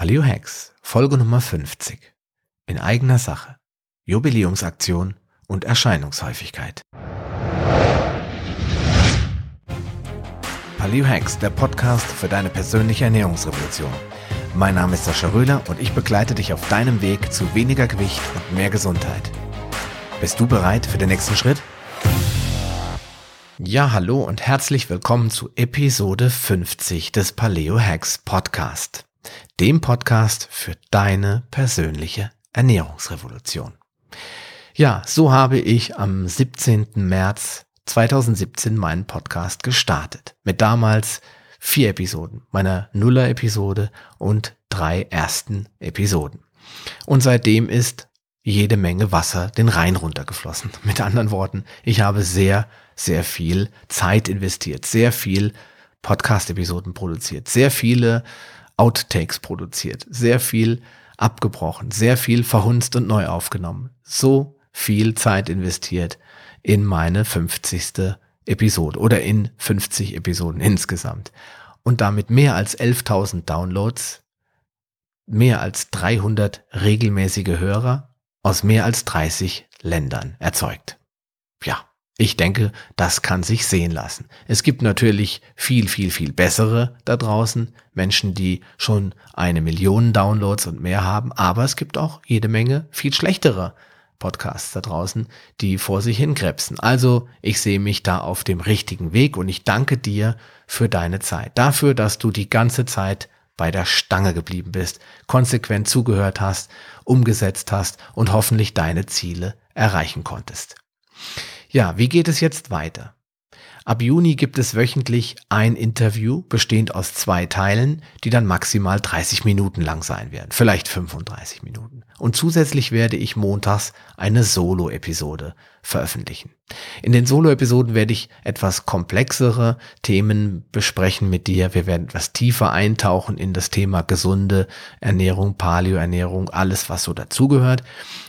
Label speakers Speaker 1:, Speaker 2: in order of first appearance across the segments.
Speaker 1: Paleo Hacks, Folge Nummer 50. In eigener Sache. Jubiläumsaktion und Erscheinungshäufigkeit. Paleo Hacks, der Podcast für deine persönliche Ernährungsrevolution. Mein Name ist Sascha Röhler und ich begleite dich auf deinem Weg zu weniger Gewicht und mehr Gesundheit. Bist du bereit für den nächsten Schritt? Ja, hallo und herzlich willkommen zu Episode 50 des Paleo Hacks Podcast dem Podcast für deine persönliche Ernährungsrevolution. Ja, so habe ich am 17. März 2017 meinen Podcast gestartet. Mit damals vier Episoden, meiner Nuller-Episode und drei ersten Episoden. Und seitdem ist jede Menge Wasser den Rhein runtergeflossen. Mit anderen Worten, ich habe sehr, sehr viel Zeit investiert, sehr viel Podcast-Episoden produziert, sehr viele Outtakes produziert, sehr viel abgebrochen, sehr viel verhunzt und neu aufgenommen. So viel Zeit investiert in meine 50. Episode oder in 50 Episoden insgesamt. Und damit mehr als 11.000 Downloads, mehr als 300 regelmäßige Hörer aus mehr als 30 Ländern erzeugt. Ja, ich denke, das kann sich sehen lassen. Es gibt natürlich viel, viel, viel bessere da draußen, Menschen, die schon eine Million Downloads und mehr haben, aber es gibt auch jede Menge viel schlechtere Podcasts da draußen, die vor sich hinkrebsen. Also ich sehe mich da auf dem richtigen Weg und ich danke dir für deine Zeit, dafür, dass du die ganze Zeit bei der Stange geblieben bist, konsequent zugehört hast, umgesetzt hast und hoffentlich deine Ziele erreichen konntest. Ja, wie geht es jetzt weiter? Ab Juni gibt es wöchentlich ein Interview, bestehend aus zwei Teilen, die dann maximal 30 Minuten lang sein werden, vielleicht 35 Minuten. Und zusätzlich werde ich montags eine Solo-Episode veröffentlichen. In den Solo-Episoden werde ich etwas komplexere Themen besprechen mit dir. Wir werden etwas tiefer eintauchen in das Thema gesunde Ernährung, Paleo-Ernährung, alles, was so dazugehört.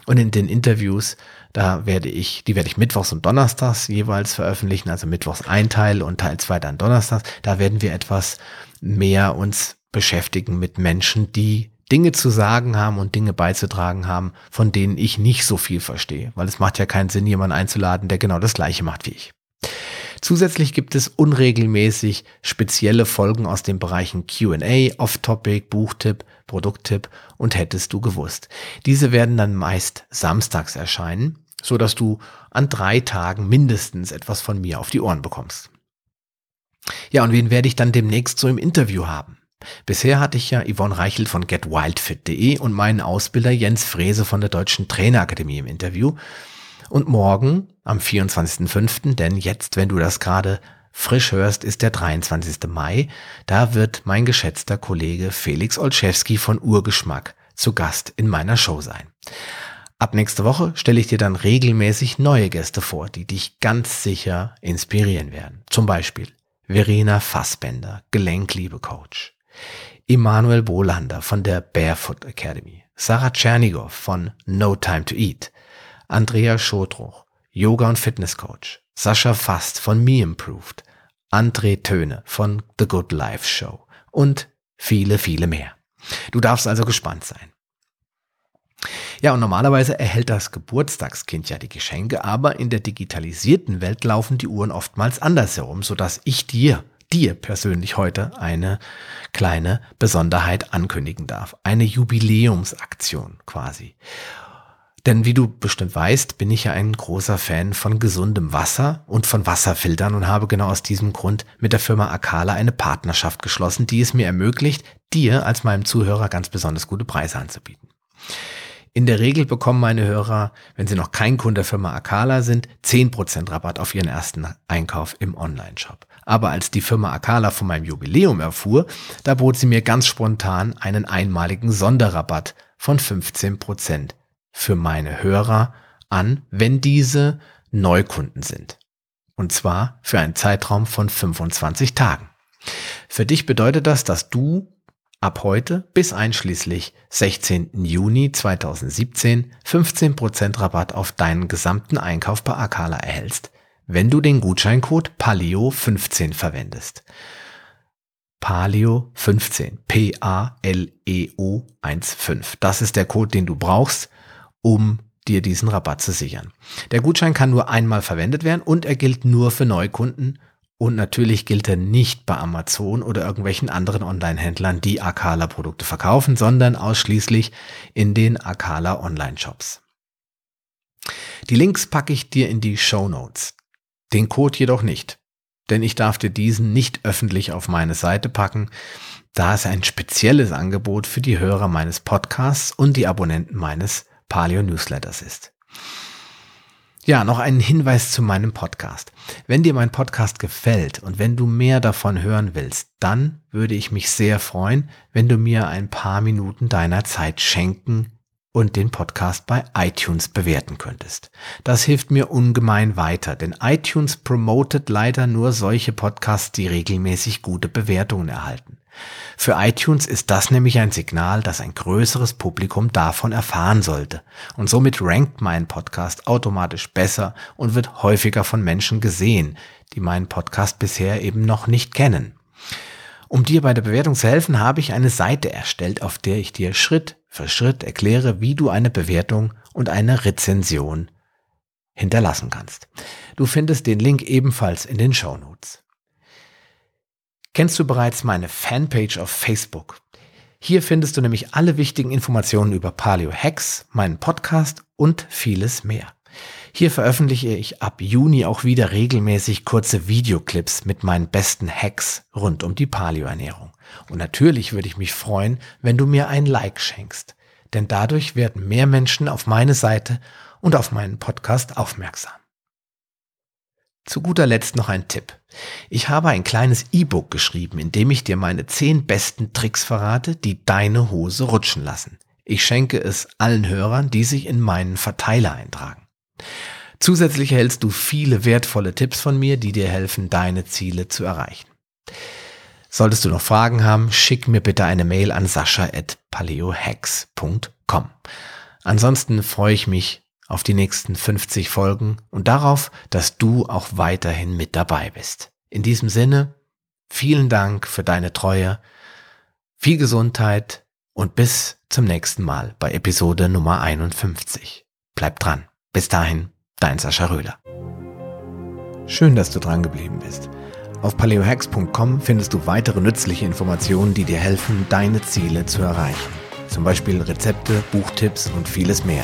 Speaker 1: Und in den Interviews da werde ich, die werde ich mittwochs und donnerstags jeweils veröffentlichen, also mittwochs ein Teil und Teil zwei dann donnerstags. Da werden wir etwas mehr uns beschäftigen mit Menschen, die Dinge zu sagen haben und Dinge beizutragen haben, von denen ich nicht so viel verstehe, weil es macht ja keinen Sinn, jemanden einzuladen, der genau das gleiche macht wie ich. Zusätzlich gibt es unregelmäßig spezielle Folgen aus den Bereichen QA, Off-Topic, Buchtipp, Produkttipp und hättest du gewusst. Diese werden dann meist samstags erscheinen, so dass du an drei Tagen mindestens etwas von mir auf die Ohren bekommst. Ja, und wen werde ich dann demnächst so im Interview haben? Bisher hatte ich ja Yvonne Reichelt von getwildfit.de und meinen Ausbilder Jens Frese von der Deutschen Trainerakademie im Interview. Und morgen, am 24.05., denn jetzt, wenn du das gerade frisch hörst, ist der 23. Mai. Da wird mein geschätzter Kollege Felix Olszewski von Urgeschmack zu Gast in meiner Show sein. Ab nächste Woche stelle ich dir dann regelmäßig neue Gäste vor, die dich ganz sicher inspirieren werden. Zum Beispiel Verena Fassbender, Gelenkliebe-Coach. Emanuel Bolander von der Barefoot Academy. Sarah Tschernigow von No Time to Eat. Andrea Schodruch, Yoga- und Fitnesscoach, Sascha Fast von Me Improved, André Töne von The Good Life Show und viele, viele mehr. Du darfst also gespannt sein. Ja, und normalerweise erhält das Geburtstagskind ja die Geschenke, aber in der digitalisierten Welt laufen die Uhren oftmals andersherum, sodass ich dir, dir persönlich heute eine kleine Besonderheit ankündigen darf. Eine Jubiläumsaktion quasi. Denn wie du bestimmt weißt, bin ich ja ein großer Fan von gesundem Wasser und von Wasserfiltern und habe genau aus diesem Grund mit der Firma Akala eine Partnerschaft geschlossen, die es mir ermöglicht, dir als meinem Zuhörer ganz besonders gute Preise anzubieten. In der Regel bekommen meine Hörer, wenn sie noch kein Kunde der Firma Akala sind, 10% Rabatt auf ihren ersten Einkauf im Online-Shop. Aber als die Firma Akala von meinem Jubiläum erfuhr, da bot sie mir ganz spontan einen einmaligen Sonderrabatt von 15% für meine Hörer an, wenn diese Neukunden sind. Und zwar für einen Zeitraum von 25 Tagen. Für dich bedeutet das, dass du ab heute bis einschließlich 16. Juni 2017 15% Rabatt auf deinen gesamten Einkauf bei Akala erhältst, wenn du den Gutscheincode PALEO15 verwendest. Paleo 15. P-A-L-E-O 15. Das ist der Code, den du brauchst, um dir diesen Rabatt zu sichern. Der Gutschein kann nur einmal verwendet werden und er gilt nur für Neukunden und natürlich gilt er nicht bei Amazon oder irgendwelchen anderen Online-Händlern, die Akala-Produkte verkaufen, sondern ausschließlich in den Akala Online-Shops. Die Links packe ich dir in die Show Notes. Den Code jedoch nicht, denn ich darf dir diesen nicht öffentlich auf meine Seite packen, da es ein spezielles Angebot für die Hörer meines Podcasts und die Abonnenten meines Paleo Newsletters ist. Ja, noch einen Hinweis zu meinem Podcast. Wenn dir mein Podcast gefällt und wenn du mehr davon hören willst, dann würde ich mich sehr freuen, wenn du mir ein paar Minuten deiner Zeit schenken und den Podcast bei iTunes bewerten könntest. Das hilft mir ungemein weiter, denn iTunes promotet leider nur solche Podcasts, die regelmäßig gute Bewertungen erhalten. Für iTunes ist das nämlich ein Signal, dass ein größeres Publikum davon erfahren sollte. Und somit rankt mein Podcast automatisch besser und wird häufiger von Menschen gesehen, die meinen Podcast bisher eben noch nicht kennen. Um dir bei der Bewertung zu helfen, habe ich eine Seite erstellt, auf der ich dir Schritt für Schritt erkläre, wie du eine Bewertung und eine Rezension hinterlassen kannst. Du findest den Link ebenfalls in den Show Notes. Kennst du bereits meine Fanpage auf Facebook? Hier findest du nämlich alle wichtigen Informationen über Paleo Hacks, meinen Podcast und vieles mehr. Hier veröffentliche ich ab Juni auch wieder regelmäßig kurze Videoclips mit meinen besten Hacks rund um die Paleo-Ernährung. Und natürlich würde ich mich freuen, wenn du mir ein Like schenkst, denn dadurch werden mehr Menschen auf meine Seite und auf meinen Podcast aufmerksam. Zu guter Letzt noch ein Tipp. Ich habe ein kleines E-Book geschrieben, in dem ich dir meine zehn besten Tricks verrate, die deine Hose rutschen lassen. Ich schenke es allen Hörern, die sich in meinen Verteiler eintragen. Zusätzlich erhältst du viele wertvolle Tipps von mir, die dir helfen, deine Ziele zu erreichen. Solltest du noch Fragen haben, schick mir bitte eine Mail an sascha.paleohacks.com. Ansonsten freue ich mich auf die nächsten 50 Folgen und darauf, dass du auch weiterhin mit dabei bist. In diesem Sinne, vielen Dank für deine Treue, viel Gesundheit und bis zum nächsten Mal bei Episode Nummer 51. Bleib dran. Bis dahin, dein Sascha Röhler. Schön, dass du dran geblieben bist. Auf paleohacks.com findest du weitere nützliche Informationen, die dir helfen, deine Ziele zu erreichen. Zum Beispiel Rezepte, Buchtipps und vieles mehr.